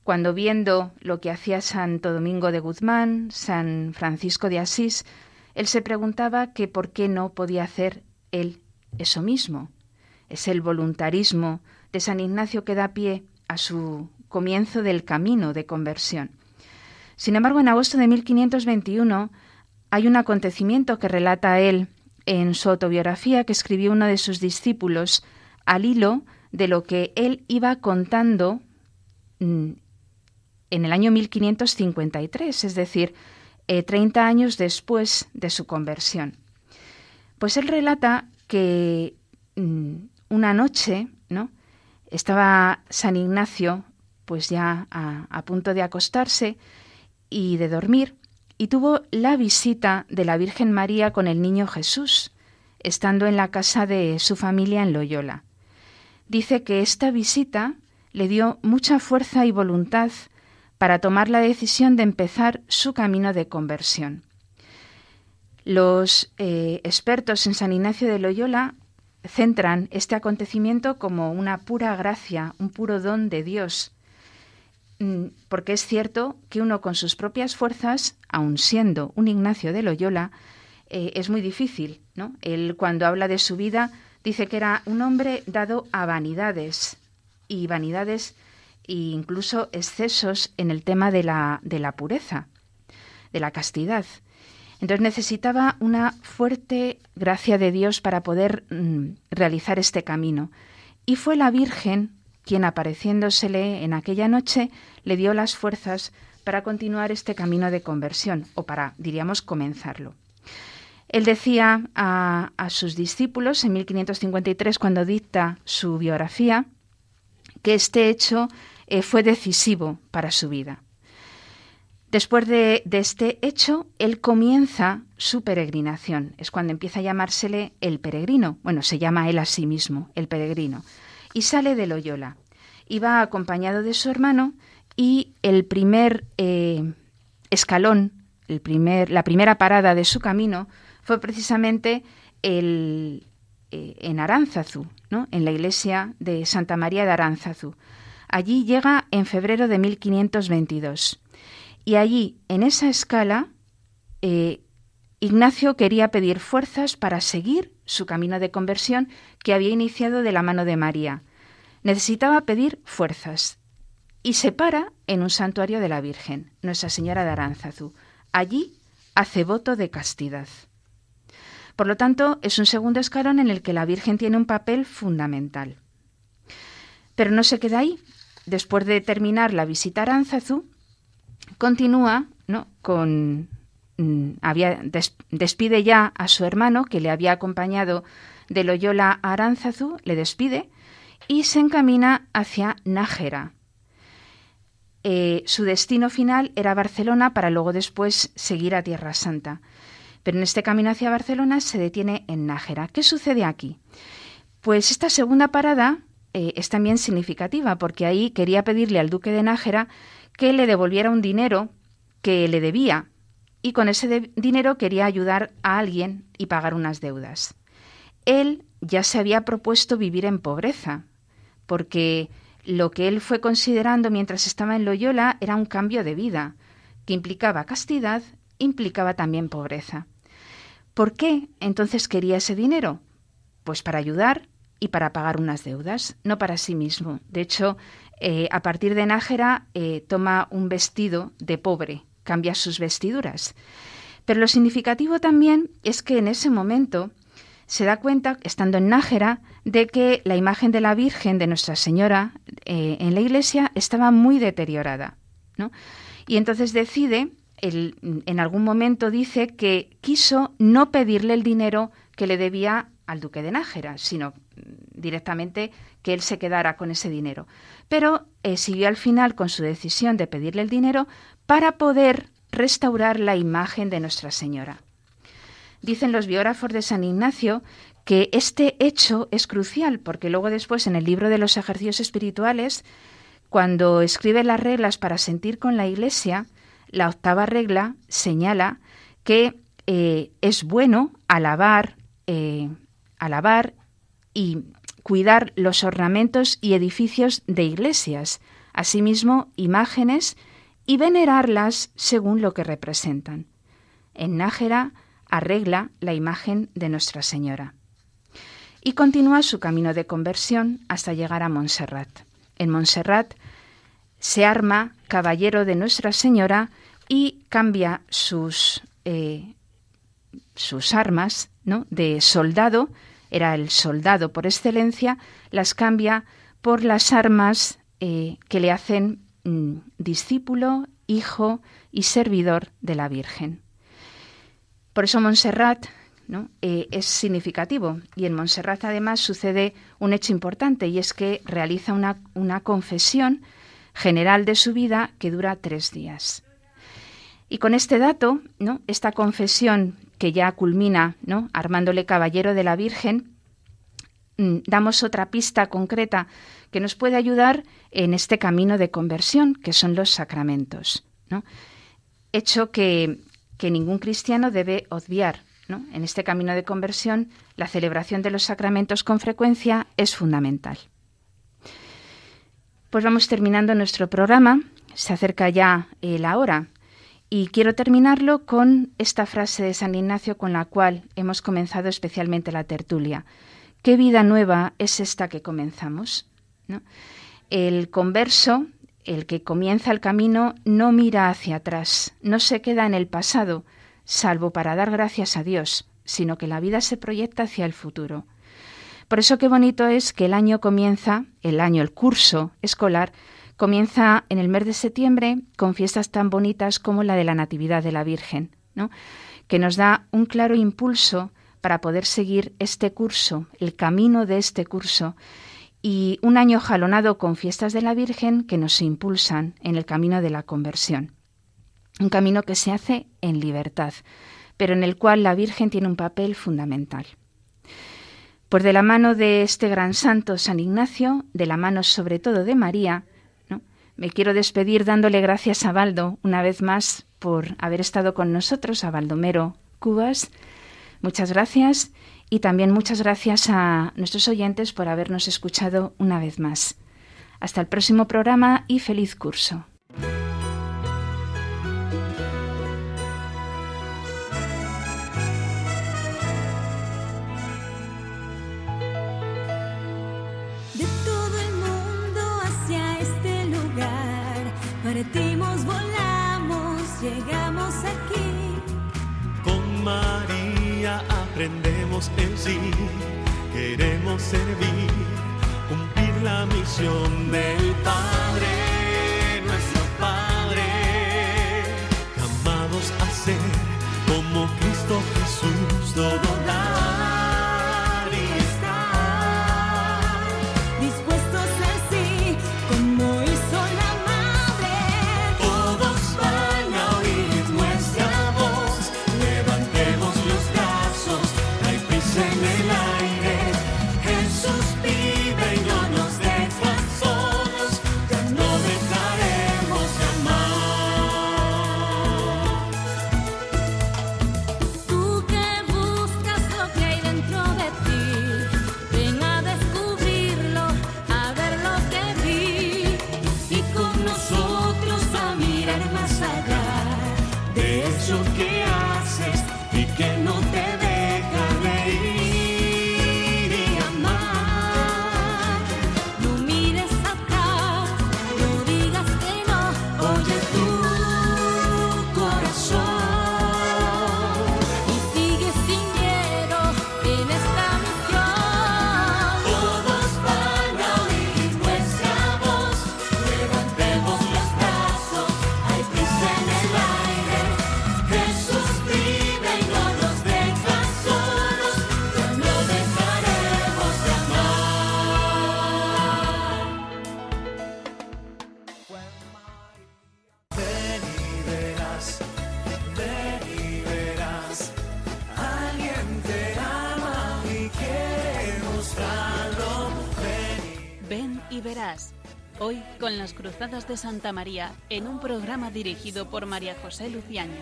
C: cuando viendo lo que hacía Santo Domingo de Guzmán, San Francisco de Asís, él se preguntaba que por qué no podía hacer él eso mismo. Es el voluntarismo de San Ignacio que da pie a su comienzo del camino de conversión. Sin embargo, en agosto de 1521 hay un acontecimiento que relata él en su autobiografía que escribió uno de sus discípulos al hilo de lo que él iba contando mm, en el año 1553, es decir, 30 eh, años después de su conversión. Pues él relata que mm, una noche, ¿no? Estaba San Ignacio, pues ya a, punto de acostarse y de dormir, y tuvo la visita de la Virgen María con el niño Jesús, estando en la casa de su familia en Loyola. Dice que esta visita le dio mucha fuerza y voluntad para tomar la decisión de empezar su camino de conversión. Los eh, expertos en San Ignacio de Loyola centran este acontecimiento como una pura gracia, un puro don de Dios, mm, porque es cierto que uno con sus propias fuerzas, aun siendo un Ignacio de Loyola, eh, es muy difícil. ¿no? Él cuando habla de su vida dice que era un hombre dado a vanidades y vanidades e incluso excesos en el tema de la, de la pureza, de la castidad. Entonces necesitaba una fuerte gracia de Dios para poder mm, realizar este camino. Y fue la Virgen quien apareciéndosele en aquella noche le dio las fuerzas para continuar este camino de conversión, o para, diríamos, comenzarlo. Él decía a, sus discípulos en 1553, cuando dicta su biografía, que este hecho eh, fue decisivo para su vida. Después de, este hecho, él comienza su peregrinación. Es cuando empieza a llamársele el peregrino. Bueno, se llama él a sí mismo, el peregrino. Y sale de Loyola. Y va acompañado de su hermano y el primer eh, escalón, la primera parada de su camino fue precisamente eh, en Aránzazu, en la iglesia de Santa María de Aránzazu. Allí llega en febrero de 1522. Y allí, en esa escala, eh, Ignacio quería pedir fuerzas para seguir su camino de conversión que había iniciado de la mano de María. Necesitaba pedir fuerzas. Y se para en un santuario de la Virgen, Nuestra Señora de Aránzazu. Allí hace voto de castidad. Por lo tanto, es un segundo escalón en el que la Virgen tiene un papel fundamental. Pero no se queda ahí. Después de terminar la visita a Aránzazu, continúa ¿no? con mm, despide ya a su hermano que le había acompañado de Loyola a Aránzazu, le despide y se encamina hacia Nájera. Eh, su destino final era Barcelona para luego después seguir a Tierra Santa. Pero en este camino hacia Barcelona se detiene en Nájera. ¿Qué sucede aquí? Pues esta segunda parada eh, es también significativa porque ahí quería pedirle al duque de Nájera que le devolviera un dinero que le debía y con ese dinero quería ayudar a alguien y pagar unas deudas. Él ya se había propuesto vivir en pobreza, porque lo que él fue considerando mientras estaba en Loyola era un cambio de vida, que implicaba castidad, implicaba también pobreza. ¿Por qué entonces quería ese dinero? Pues para ayudar y para pagar unas deudas, no para sí mismo. De hecho, eh, a partir de Nájera eh, toma un vestido de pobre, cambia sus vestiduras. Pero lo significativo también es que en ese momento se da cuenta, estando en Nájera, de que la imagen de la Virgen de Nuestra Señora eh, en la iglesia estaba muy deteriorada. Y entonces decide, en algún momento dice que quiso no pedirle el dinero que le debía al duque de Nájera, sino directamente que él se quedara con ese dinero. Pero eh, siguió al final con su decisión de pedirle el dinero para poder restaurar la imagen de Nuestra Señora. Dicen los biógrafos de San Ignacio que este hecho es crucial porque luego después en el libro de los ejercicios espirituales, cuando escribe las reglas para sentir con la Iglesia, la octava regla señala que eh, es bueno alabar, eh, alabar y cuidar los ornamentos y edificios de iglesias, asimismo imágenes, y venerarlas según lo que representan. En Nájera arregla la imagen de Nuestra Señora. Y continúa su camino de conversión hasta llegar a Montserrat. En Montserrat se arma caballero de Nuestra Señora y cambia sus, eh, sus armas ¿no? de soldado era el soldado por excelencia, las cambia por las armas eh, que le hacen mm, discípulo, hijo y servidor de la Virgen. Por eso Montserrat ¿no? Eh, es significativo y en Montserrat además sucede un hecho importante y es que realiza una, una confesión general de su vida que dura tres días. Y con este dato, ¿no? esta confesión que ya culmina, ¿no? armándole caballero de la Virgen, mm, damos otra pista concreta que nos puede ayudar en este camino de conversión, que son los sacramentos. ¿no? Hecho que, que ningún cristiano debe obviar. ¿no? En este camino de conversión, la celebración de los sacramentos con frecuencia es fundamental. Pues vamos terminando nuestro programa. Se acerca ya eh, la hora. Y quiero terminarlo con esta frase de San Ignacio con la cual hemos comenzado especialmente la tertulia. ¿Qué vida nueva es esta que comenzamos? El converso, el que comienza el camino, no mira hacia atrás, no se queda en el pasado, salvo para dar gracias a Dios, sino que la vida se proyecta hacia el futuro. Por eso qué bonito es que el año comienza, el año, el curso escolar, comienza en el mes de septiembre con fiestas tan bonitas como la de la Natividad de la Virgen, que nos da un claro impulso para poder seguir este curso, el camino de este curso, y un año jalonado con fiestas de la Virgen que nos impulsan en el camino de la conversión. Un camino que se hace en libertad, pero en el cual la Virgen tiene un papel fundamental. Pues de la mano de este gran santo San Ignacio, de la mano sobre todo de María, me quiero despedir dándole gracias a Baldo una vez más por haber estado con nosotros, a Baldomero Cubas. Muchas gracias y también muchas gracias a nuestros oyentes por habernos escuchado una vez más. Hasta el próximo programa y feliz curso.
B: Con María aprendemos el sí, queremos servir, cumplir la misión del Padre, nuestro Padre, llamados a ser como Cristo Jesús, todo
A: Cruzadas de Santa María en un programa dirigido por María José Luciano.